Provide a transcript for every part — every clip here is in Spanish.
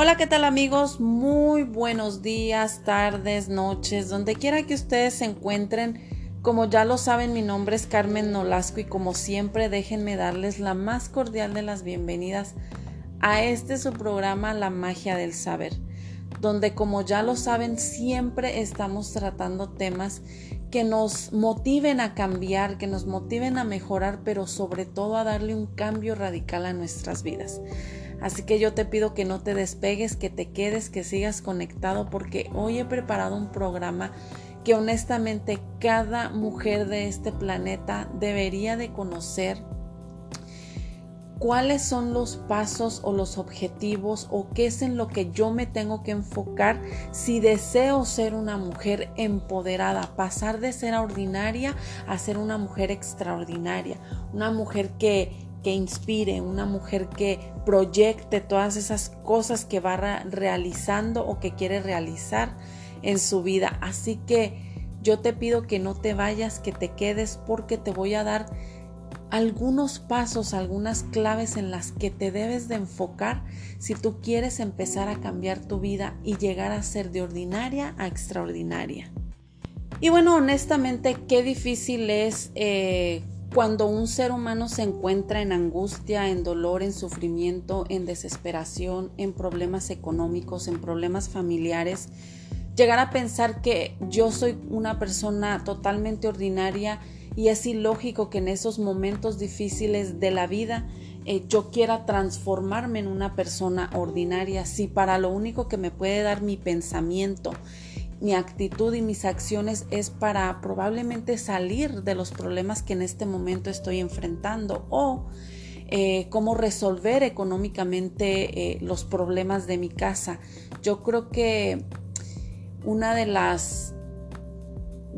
Hola, ¿qué tal amigos? Muy buenos días, tardes, noches, donde quiera que ustedes se encuentren. Como ya lo saben, mi nombre es Carmen Nolasco y como siempre déjenme darles la más cordial de las bienvenidas a este su programa La magia del saber, donde como ya lo saben siempre estamos tratando temas que nos motiven a cambiar, que nos motiven a mejorar, pero sobre todo a darle un cambio radical a nuestras vidas. Así que yo te pido que no te despegues, que te quedes, que sigas conectado porque hoy he preparado un programa que honestamente cada mujer de este planeta debería de conocer cuáles son los pasos o los objetivos o qué es en lo que yo me tengo que enfocar si deseo ser una mujer empoderada, pasar de ser ordinaria a ser una mujer extraordinaria, una mujer que que inspire, una mujer que proyecte todas esas cosas que va realizando o que quiere realizar en su vida. Así que yo te pido que no te vayas, que te quedes porque te voy a dar algunos pasos, algunas claves en las que te debes de enfocar si tú quieres empezar a cambiar tu vida y llegar a ser de ordinaria a extraordinaria. Y bueno, honestamente, qué difícil es eh, cuando un ser humano se encuentra en angustia, en dolor, en sufrimiento, en desesperación, en problemas económicos, en problemas familiares, llegar a pensar que yo soy una persona totalmente ordinaria y es ilógico que en esos momentos difíciles de la vida eh, yo quiera transformarme en una persona ordinaria, si para lo único que me puede dar mi pensamiento mi actitud y mis acciones es para probablemente salir de los problemas que en este momento estoy enfrentando o eh, cómo resolver económicamente eh, los problemas de mi casa. Yo creo que una de las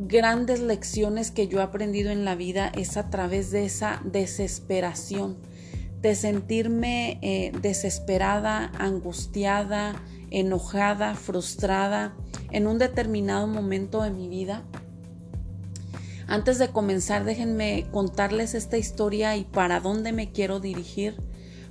grandes lecciones que yo he aprendido en la vida es a través de esa desesperación, de sentirme eh, desesperada, angustiada, enojada, frustrada en un determinado momento de mi vida. Antes de comenzar, déjenme contarles esta historia y para dónde me quiero dirigir.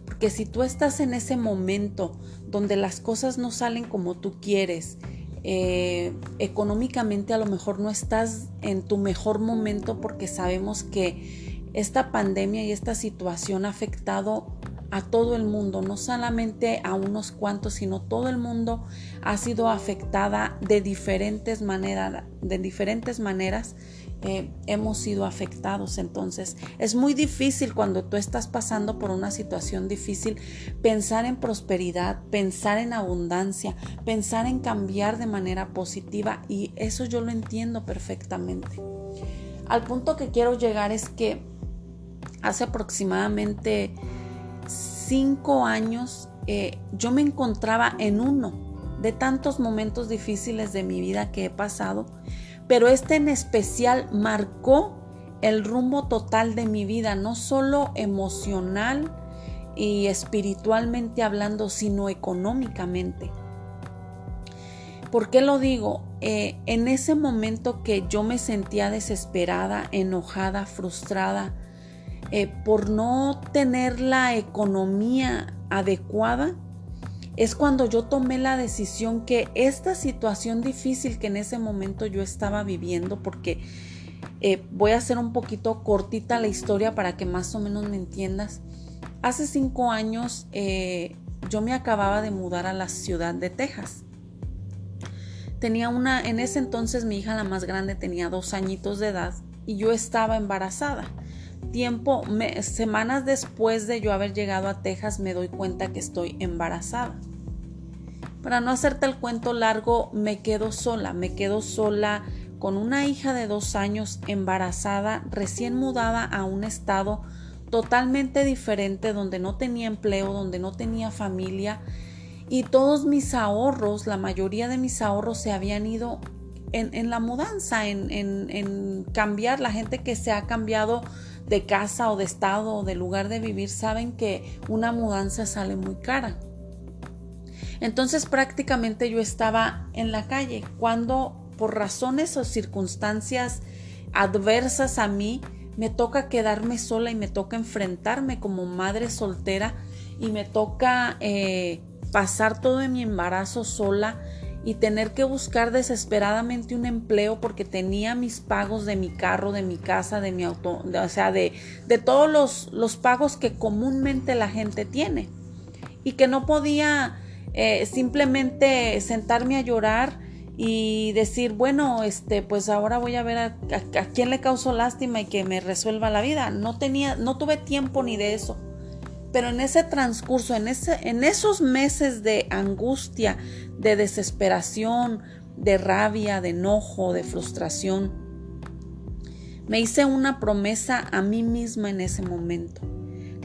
Porque si tú estás en ese momento donde las cosas no salen como tú quieres, eh, económicamente a lo mejor no estás en tu mejor momento porque sabemos que esta pandemia y esta situación ha afectado a todo el mundo, no solamente a unos cuantos, sino todo el mundo ha sido afectada de diferentes maneras, de diferentes maneras eh, hemos sido afectados. Entonces, es muy difícil cuando tú estás pasando por una situación difícil pensar en prosperidad, pensar en abundancia, pensar en cambiar de manera positiva y eso yo lo entiendo perfectamente. Al punto que quiero llegar es que hace aproximadamente cinco años eh, yo me encontraba en uno de tantos momentos difíciles de mi vida que he pasado, pero este en especial marcó el rumbo total de mi vida, no solo emocional y espiritualmente hablando, sino económicamente. ¿Por qué lo digo? Eh, en ese momento que yo me sentía desesperada, enojada, frustrada, eh, por no tener la economía adecuada, es cuando yo tomé la decisión que esta situación difícil que en ese momento yo estaba viviendo, porque eh, voy a hacer un poquito cortita la historia para que más o menos me entiendas. Hace cinco años eh, yo me acababa de mudar a la ciudad de Texas. Tenía una, en ese entonces mi hija la más grande tenía dos añitos de edad y yo estaba embarazada tiempo, semanas después de yo haber llegado a Texas, me doy cuenta que estoy embarazada. Para no hacerte el cuento largo, me quedo sola, me quedo sola con una hija de dos años embarazada, recién mudada a un estado totalmente diferente, donde no tenía empleo, donde no tenía familia y todos mis ahorros, la mayoría de mis ahorros se habían ido en, la mudanza, en, en cambiar, la gente que se ha cambiado de casa o de estado o de lugar de vivir saben que una mudanza sale muy cara. Entonces prácticamente yo estaba en la calle cuando por razones o circunstancias adversas a mí me toca quedarme sola y me toca enfrentarme como madre soltera y me toca eh, pasar todo mi embarazo sola y tener que buscar desesperadamente un empleo porque tenía mis pagos de mi carro, de mi casa, de mi auto, o sea, de, de todos los, los, pagos que comúnmente la gente tiene y que no podía eh, simplemente sentarme a llorar y decir, bueno, este, pues ahora voy a ver a, a, quién le causó lástima y que me resuelva la vida. No tenía, no tuve tiempo ni de eso. Pero en ese transcurso, en, ese, en esos meses de angustia, de desesperación, de rabia, de enojo, de frustración, me hice una promesa a mí misma en ese momento.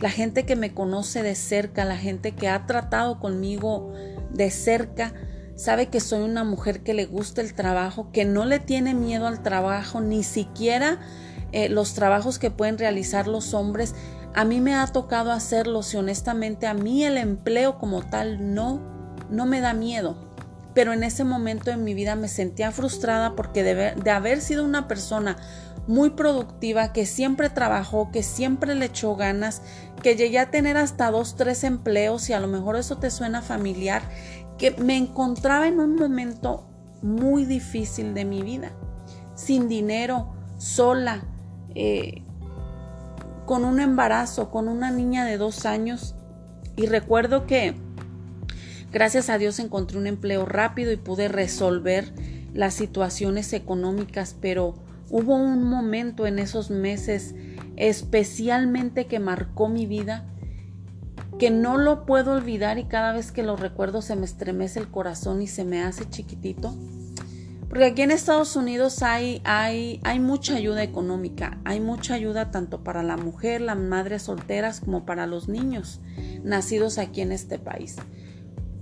La gente que me conoce de cerca, la gente que ha tratado conmigo de cerca, sabe que soy una mujer que le gusta el trabajo, que no le tiene miedo al trabajo, ni siquiera eh, los trabajos que pueden realizar los hombres. A mí me ha tocado hacerlos y honestamente a mí el empleo como tal no, no me da miedo. Pero en ese momento en mi vida me sentía frustrada porque de, de haber sido una persona muy productiva, que siempre trabajó, que siempre le echó ganas, que llegué a tener hasta dos, tres empleos y a lo mejor eso te suena familiar que me encontraba en un momento muy difícil de mi vida, sin dinero, sola, eh, con un embarazo, con una niña de dos años. Y recuerdo que gracias a Dios encontré un empleo rápido y pude resolver las situaciones económicas, pero hubo un momento en esos meses especialmente que marcó mi vida que no lo puedo olvidar y cada vez que lo recuerdo se me estremece el corazón y se me hace chiquitito. Porque aquí en Estados Unidos hay, hay, hay mucha ayuda económica, hay mucha ayuda tanto para la mujer, las madres solteras, como para los niños nacidos aquí en este país.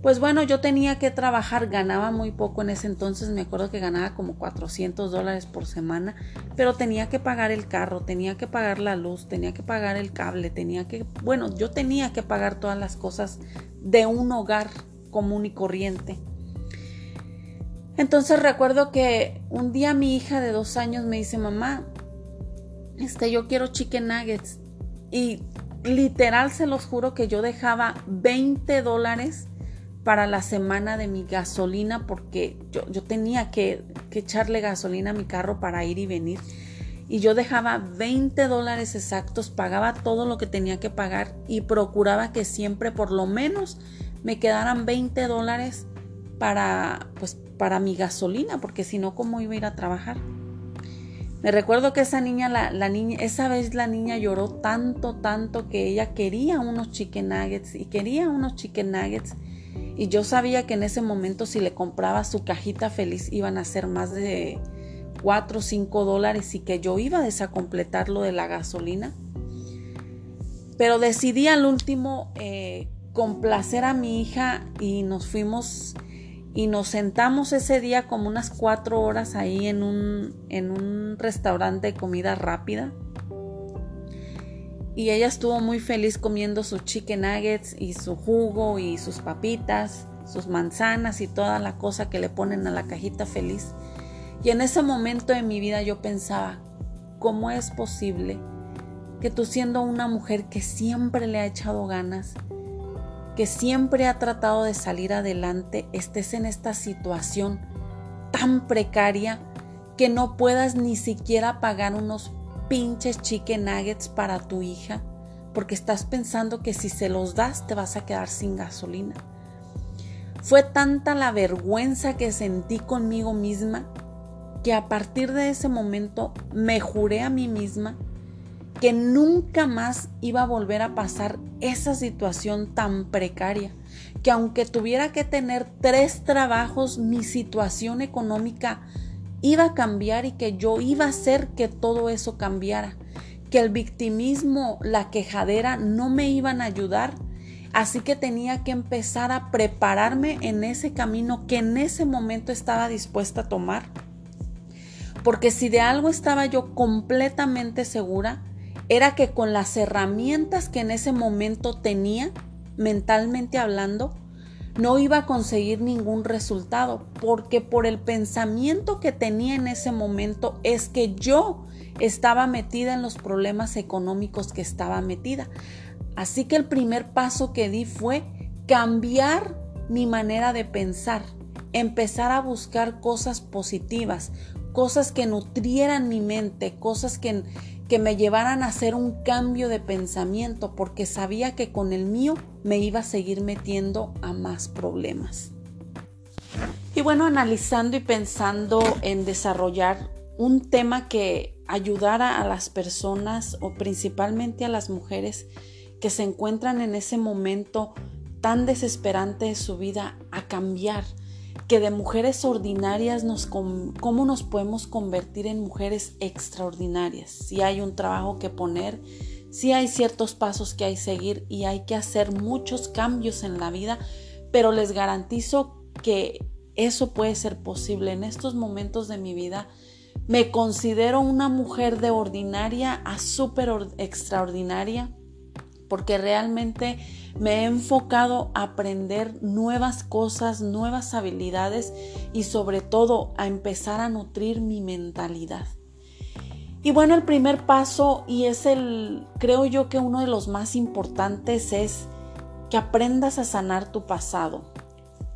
Pues bueno, yo tenía que trabajar, ganaba muy poco en ese entonces, me acuerdo que ganaba como 400 dólares por semana, pero tenía que pagar el carro, tenía que pagar la luz, tenía que pagar el cable, tenía que, bueno, yo tenía que pagar todas las cosas de un hogar común y corriente. Entonces recuerdo que un día mi hija de dos años me dice, mamá, este, yo quiero chicken nuggets. Y literal se los juro que yo dejaba 20 dólares para la semana de mi gasolina porque yo, yo tenía que, que, echarle gasolina a mi carro para ir y venir. Y yo dejaba 20 dólares exactos, pagaba todo lo que tenía que pagar y procuraba que siempre por lo menos me quedaran 20 dólares para, pues, para mi gasolina, porque si no, ¿cómo iba a ir a trabajar? Me recuerdo que esa niña, la, niña, esa vez la niña lloró tanto, tanto que ella quería unos chicken nuggets y quería unos chicken nuggets y yo sabía que en ese momento si le compraba su cajita feliz iban a ser más de 4 o 5 dólares y que yo iba a desacompletar lo de la gasolina. Pero decidí al último eh, complacer a mi hija y nos fuimos y nos sentamos ese día como unas 4 horas ahí en un, en un restaurante de comida rápida y ella estuvo muy feliz comiendo sus chicken nuggets y su jugo y sus papitas, sus manzanas y toda la cosa que le ponen a la cajita feliz. Y en ese momento de mi vida yo pensaba, ¿cómo es posible que tú siendo una mujer que siempre le ha echado ganas, que siempre ha tratado de salir adelante, estés en esta situación tan precaria que no puedas ni siquiera pagar unos pinches chicken nuggets para tu hija porque estás pensando que si se los das te vas a quedar sin gasolina. Fue tanta la vergüenza que sentí conmigo misma que a partir de ese momento me juré a mí misma que nunca más iba a volver a pasar esa situación tan precaria, que aunque tuviera que tener tres trabajos, mi situación económica iba a cambiar y que yo iba a hacer que todo eso cambiara, que el victimismo, la quejadera no me iban a ayudar. Así que tenía que empezar a prepararme en ese camino que en ese momento estaba dispuesta a tomar. Porque si de algo estaba yo completamente segura, era que con las herramientas que en ese momento tenía, mentalmente hablando, no iba a conseguir ningún resultado, porque por el pensamiento que tenía en ese momento es que yo estaba metida en los problemas económicos que estaba metida. Así que el primer paso que di fue cambiar mi manera de pensar, empezar a buscar cosas positivas, cosas que nutrieran mi mente, cosas que, que me llevaran a hacer un cambio de pensamiento, porque sabía que con el mío me iba a seguir metiendo a más problemas. Y bueno, analizando y pensando en desarrollar un tema que ayudara a las personas o principalmente a las mujeres que se encuentran en ese momento tan desesperante de su vida a cambiar, que de mujeres ordinarias nos cómo nos podemos convertir en mujeres extraordinarias. Si hay un trabajo que poner, si hay ciertos pasos que hay que seguir y hay que hacer muchos cambios en la vida, pero les garantizo que eso puede ser posible en estos momentos de mi vida. Me considero una mujer de ordinaria a súper extraordinaria porque realmente me he enfocado a aprender nuevas cosas, nuevas habilidades y sobre todo a empezar a nutrir mi mentalidad. Y bueno, el primer paso y es el, creo yo que uno de los más importantes es que aprendas a sanar tu pasado.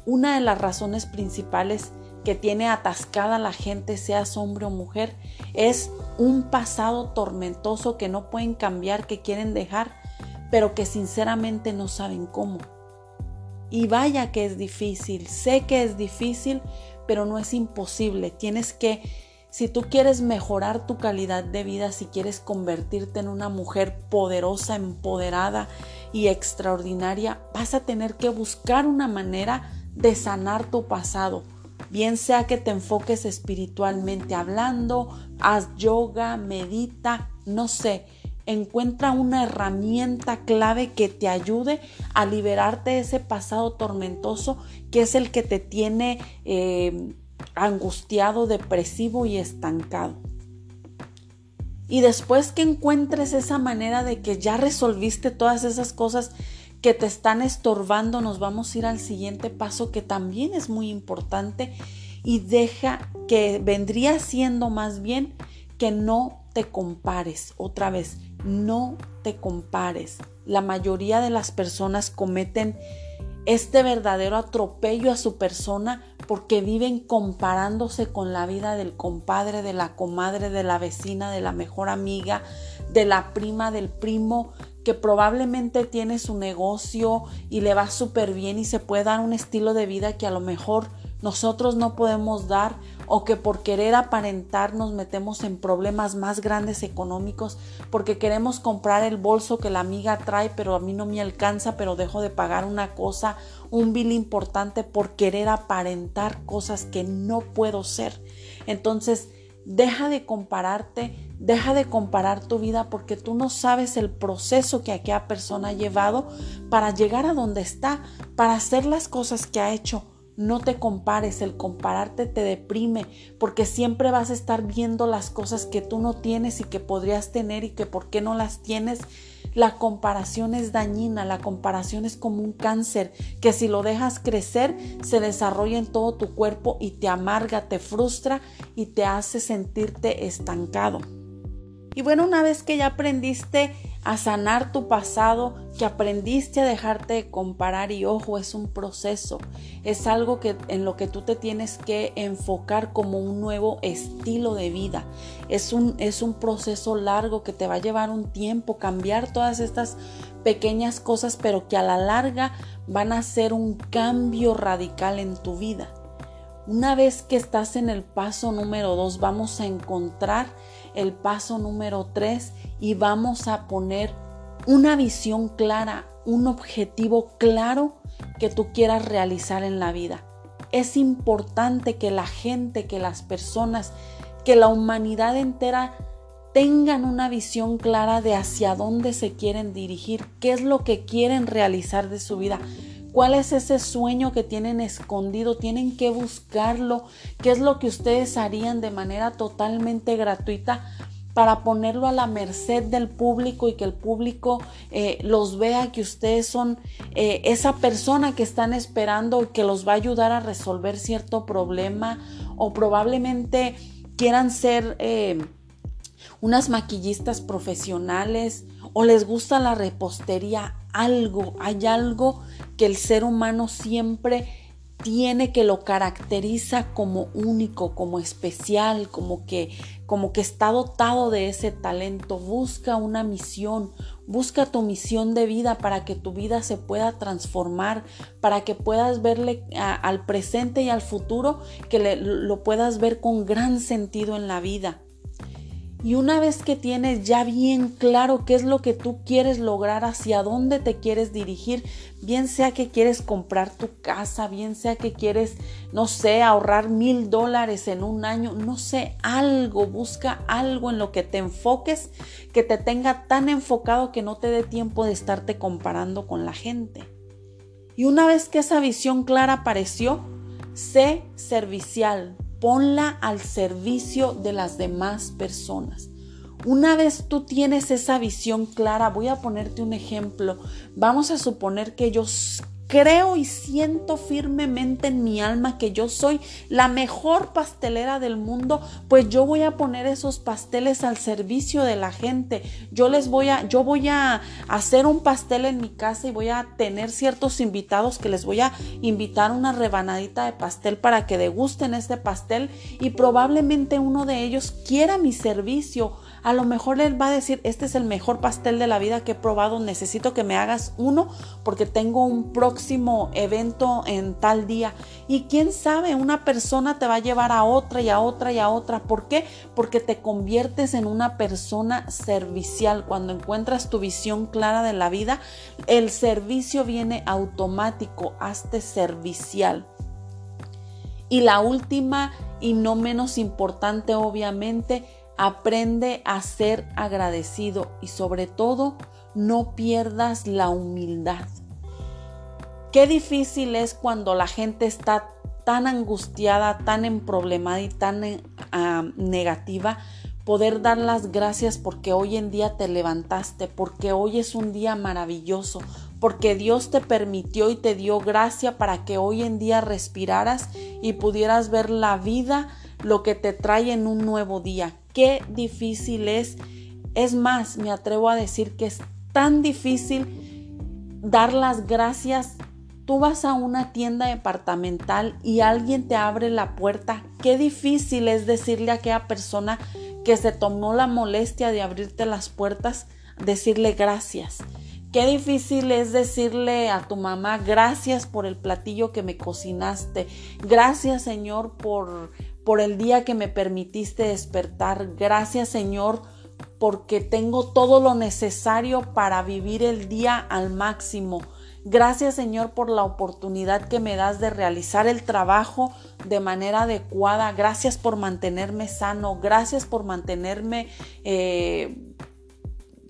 Una de las razones principales que tiene atascada la gente, seas hombre o mujer, es un pasado tormentoso que no pueden cambiar, que quieren dejar pero que sinceramente no saben cómo. Y vaya que es difícil, sé que es difícil, pero no es imposible. Tienes que, si tú quieres mejorar tu calidad de vida, si quieres convertirte en una mujer poderosa, empoderada y extraordinaria, vas a tener que buscar una manera de sanar tu pasado. Bien sea que te enfoques espiritualmente hablando, haz yoga, medita, no sé, encuentra una herramienta clave que te ayude a liberarte de ese pasado tormentoso que es el que te tiene eh, angustiado, depresivo y estancado. Y después que encuentres esa manera de que ya resolviste todas esas cosas que te están estorbando, nos vamos a ir al siguiente paso que también es muy importante y deja que vendría siendo más bien que no te compares otra vez no te compares. La mayoría de las personas cometen este verdadero atropello a su persona porque viven comparándose con la vida del compadre, de la comadre, de la vecina, de la mejor amiga, de la prima, del primo, que probablemente tiene su negocio y le va súper bien y se puede dar un estilo de vida que a lo mejor nosotros no podemos dar o que por querer aparentar nos metemos en problemas más grandes económicos porque queremos comprar el bolso que la amiga trae pero a mí no me alcanza pero dejo de pagar una cosa, un bill importante por querer aparentar cosas que no puedo ser. Entonces, deja de compararte, deja de comparar tu vida porque tú no sabes el proceso que aquella persona ha llevado para llegar a donde está, para hacer las cosas que ha hecho no te compares, el compararte te deprime porque siempre vas a estar viendo las cosas que tú no tienes y que podrías tener y que por qué no las tienes. La comparación es dañina, la comparación es como un cáncer que si lo dejas crecer se desarrolla en todo tu cuerpo y te amarga, te frustra y te hace sentirte estancado. Y bueno, una vez que ya aprendiste a sanar tu pasado, que aprendiste a dejarte de comparar y ojo, es un proceso, es algo que en lo que tú te tienes que enfocar como un nuevo estilo de vida. Es un es un proceso largo que te va a llevar un tiempo cambiar todas estas pequeñas cosas, pero que a la larga van a ser un cambio radical en tu vida. Una vez que estás en el paso número dos, vamos a encontrar el paso número tres y vamos a poner una visión clara, un objetivo claro que tú quieras realizar en la vida. Es importante que la gente, que las personas, que la humanidad entera tengan una visión clara de hacia dónde se quieren dirigir, qué es lo que quieren realizar de su vida, cuál es ese sueño que tienen escondido, tienen que buscarlo, qué es lo que ustedes harían de manera totalmente gratuita para ponerlo a la merced del público y que el público eh, los vea que ustedes son eh, esa persona que están esperando que los va a ayudar a resolver cierto problema o probablemente quieran ser eh, unas maquillistas profesionales o les gusta la repostería, algo, hay algo que el ser humano siempre tiene que lo caracteriza como único, como especial, como que como que está dotado de ese talento. Busca una misión, busca tu misión de vida para que tu vida se pueda transformar, para que puedas verle al presente y al futuro, que lo puedas ver con gran sentido en la vida. Y una vez que tienes ya bien claro qué es lo que tú quieres lograr, hacia dónde te quieres dirigir, bien sea que quieres comprar tu casa, bien sea que quieres, no sé, ahorrar mil dólares en un año, no sé, algo, busca algo en lo que te enfoques, que te tenga tan enfocado que no te dé tiempo de estarte comparando con la gente. Y una vez que esa visión clara apareció, sé servicial, ponla al servicio de las demás personas. Una vez tú tienes esa visión clara, voy a ponerte un ejemplo. Vamos a suponer que yo Creo y siento firmemente en mi alma que yo soy la mejor pastelera del mundo, pues yo voy a poner esos pasteles al servicio de la gente. Yo les voy a yo voy a hacer un pastel en mi casa y voy a tener ciertos invitados que les voy a invitar una rebanadita de pastel para que degusten este pastel y probablemente uno de ellos quiera mi servicio a lo mejor él va a decir, este es el mejor pastel de la vida que he probado, necesito que me hagas uno porque tengo un próximo evento en tal día. Y quién sabe, una persona te va a llevar a otra y a otra y a otra. ¿Por qué? Porque te conviertes en una persona servicial. Cuando encuentras tu visión clara de la vida, el servicio viene automático, hazte servicial. Y la última y no menos importante, obviamente, Aprende a ser agradecido y sobre todo no pierdas la humildad. Qué difícil es cuando la gente está tan angustiada, tan emproblemada y tan eh, ah, negativa, poder dar las gracias porque hoy en día te levantaste, porque hoy es un día maravilloso, porque Dios te permitió y te dio gracia para que hoy en día respiraras y pudieras ver la vida, lo que te trae en un nuevo día qué difícil es. Es más, me atrevo a decir que es tan difícil dar las gracias. Tú vas a una tienda departamental y alguien te abre la puerta. Qué difícil es decirle a aquella persona que se tomó la molestia de abrirte las puertas, decirle gracias. Qué difícil es decirle a tu mamá gracias por el platillo que me cocinaste. Gracias Señor por por el día que me permitiste despertar. Gracias Señor porque tengo todo lo necesario para vivir el día al máximo. Gracias Señor por la oportunidad que me das de realizar el trabajo de manera adecuada. Gracias por mantenerme sano. Gracias por mantenerme eh,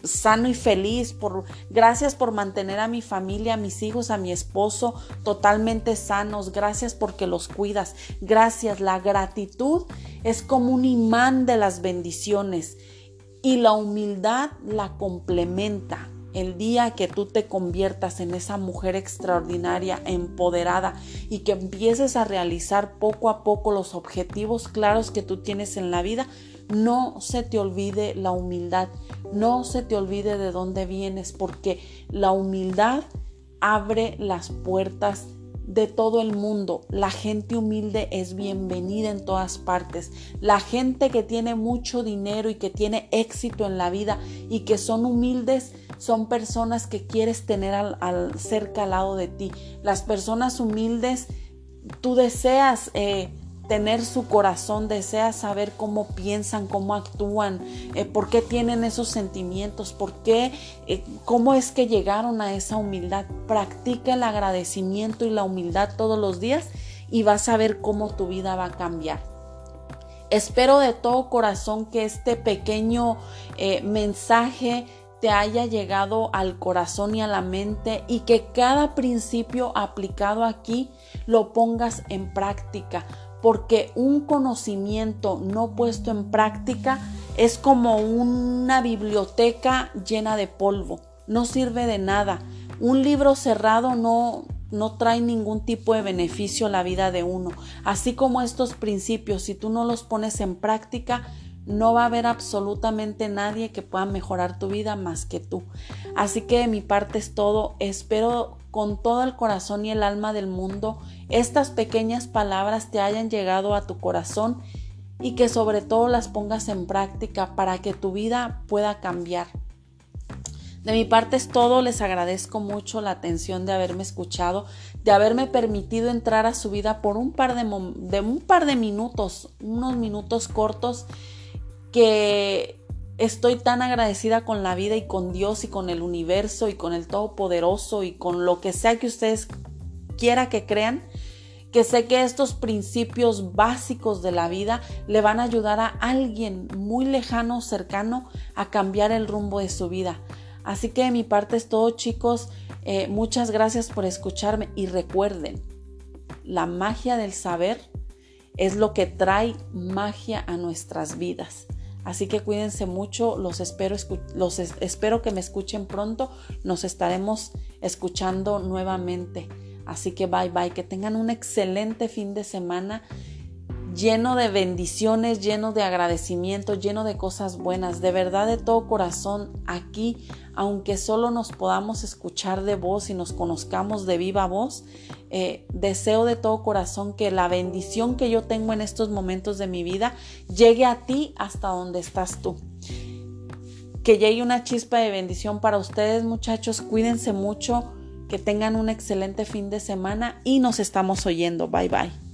sano y feliz, por gracias por mantener a mi familia, a mis hijos, a mi esposo totalmente sanos, gracias porque los cuidas. Gracias, la gratitud es como un imán de las bendiciones y la humildad la complementa. El día que tú te conviertas en esa mujer extraordinaria, empoderada y que empieces a realizar poco a poco los objetivos claros que tú tienes en la vida, no se te olvide la humildad, no se te olvide de dónde vienes, porque la humildad abre las puertas de todo el mundo. La gente humilde es bienvenida en todas partes. La gente que tiene mucho dinero y que tiene éxito en la vida y que son humildes son personas que quieres tener al, cerca al lado de ti. Las personas humildes, tú deseas eh, tener su corazón, desea saber cómo piensan, cómo actúan, eh, por qué tienen esos sentimientos, por qué, eh, cómo es que llegaron a esa humildad. Practica el agradecimiento y la humildad todos los días y vas a ver cómo tu vida va a cambiar. Espero de todo corazón que este pequeño eh, mensaje te haya llegado al corazón y a la mente y que cada principio aplicado aquí lo pongas en práctica porque un conocimiento no puesto en práctica es como una biblioteca llena de polvo, no sirve de nada. Un libro cerrado no, no trae ningún tipo de beneficio a la vida de uno. Así como estos principios, si tú no los pones en práctica, no va a haber absolutamente nadie que pueda mejorar tu vida más que tú. Así que de mi parte es todo. Espero con todo el corazón y el alma del mundo estas pequeñas palabras te hayan llegado a tu corazón y que sobre todo las pongas en práctica para que tu vida pueda cambiar. De mi parte es todo, les agradezco mucho la atención de haberme escuchado, de haberme permitido entrar a su vida por un par de, un par de minutos, unos minutos cortos que estoy tan agradecida con la vida y con Dios y con el universo y con el Todopoderoso y con lo que sea que ustedes quiera que crean, que sé que estos principios básicos de la vida le van a ayudar a alguien muy lejano, cercano, a cambiar el rumbo de su vida. Así que de mi parte es todo chicos, eh, muchas gracias por escucharme y recuerden, la magia del saber es lo que trae magia a nuestras vidas. Así que cuídense mucho, los espero, los espero que me escuchen pronto, nos estaremos escuchando nuevamente. Así que bye bye, que tengan un excelente fin de semana lleno de bendiciones, lleno de agradecimiento, lleno de cosas buenas. De verdad, de todo corazón, aquí, aunque solo nos podamos escuchar de voz y nos conozcamos de viva voz, eh, deseo de todo corazón que la bendición que yo tengo en estos momentos de mi vida llegue a ti hasta donde estás tú. Que llegue una chispa de bendición para ustedes, muchachos. Cuídense mucho, que tengan un excelente fin de semana y nos estamos oyendo. Bye bye.